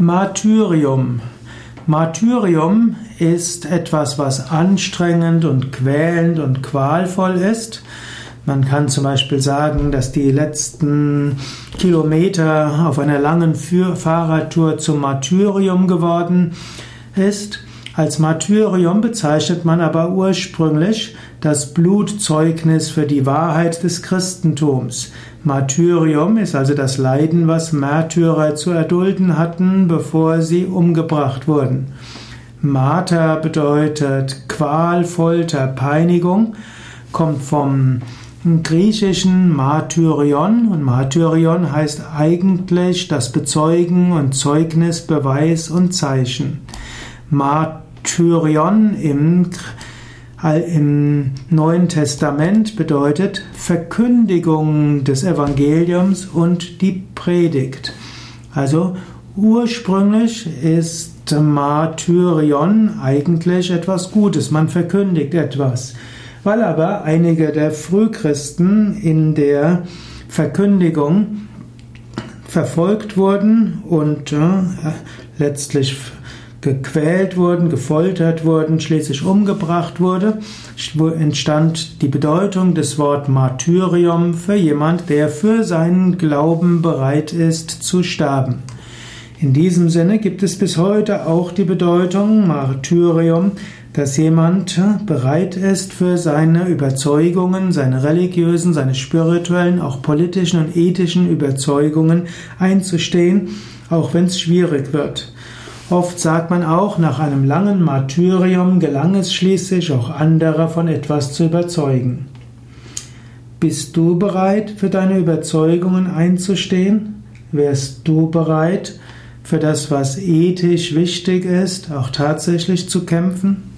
Martyrium. Martyrium ist etwas, was anstrengend und quälend und qualvoll ist. Man kann zum Beispiel sagen, dass die letzten Kilometer auf einer langen Fahrradtour zum Martyrium geworden ist. Als Martyrium bezeichnet man aber ursprünglich das Blutzeugnis für die Wahrheit des Christentums. Martyrium ist also das Leiden, was Märtyrer zu erdulden hatten, bevor sie umgebracht wurden. Marter bedeutet Qual, Folter, Peinigung, kommt vom griechischen Martyrion und Martyrion heißt eigentlich das Bezeugen und Zeugnis, Beweis und Zeichen. Martyrion im, im Neuen Testament bedeutet Verkündigung des Evangeliums und die Predigt. Also ursprünglich ist Martyrion eigentlich etwas Gutes, man verkündigt etwas. Weil aber einige der Frühchristen in der Verkündigung verfolgt wurden und äh, letztlich gequält wurden, gefoltert wurden, schließlich umgebracht wurde, entstand die Bedeutung des Wort Martyrium für jemand, der für seinen Glauben bereit ist zu sterben. In diesem Sinne gibt es bis heute auch die Bedeutung Martyrium, dass jemand bereit ist, für seine Überzeugungen, seine religiösen, seine spirituellen, auch politischen und ethischen Überzeugungen einzustehen, auch wenn es schwierig wird. Oft sagt man auch, nach einem langen Martyrium gelang es schließlich auch andere von etwas zu überzeugen. Bist du bereit, für deine Überzeugungen einzustehen? Wärst du bereit, für das, was ethisch wichtig ist, auch tatsächlich zu kämpfen?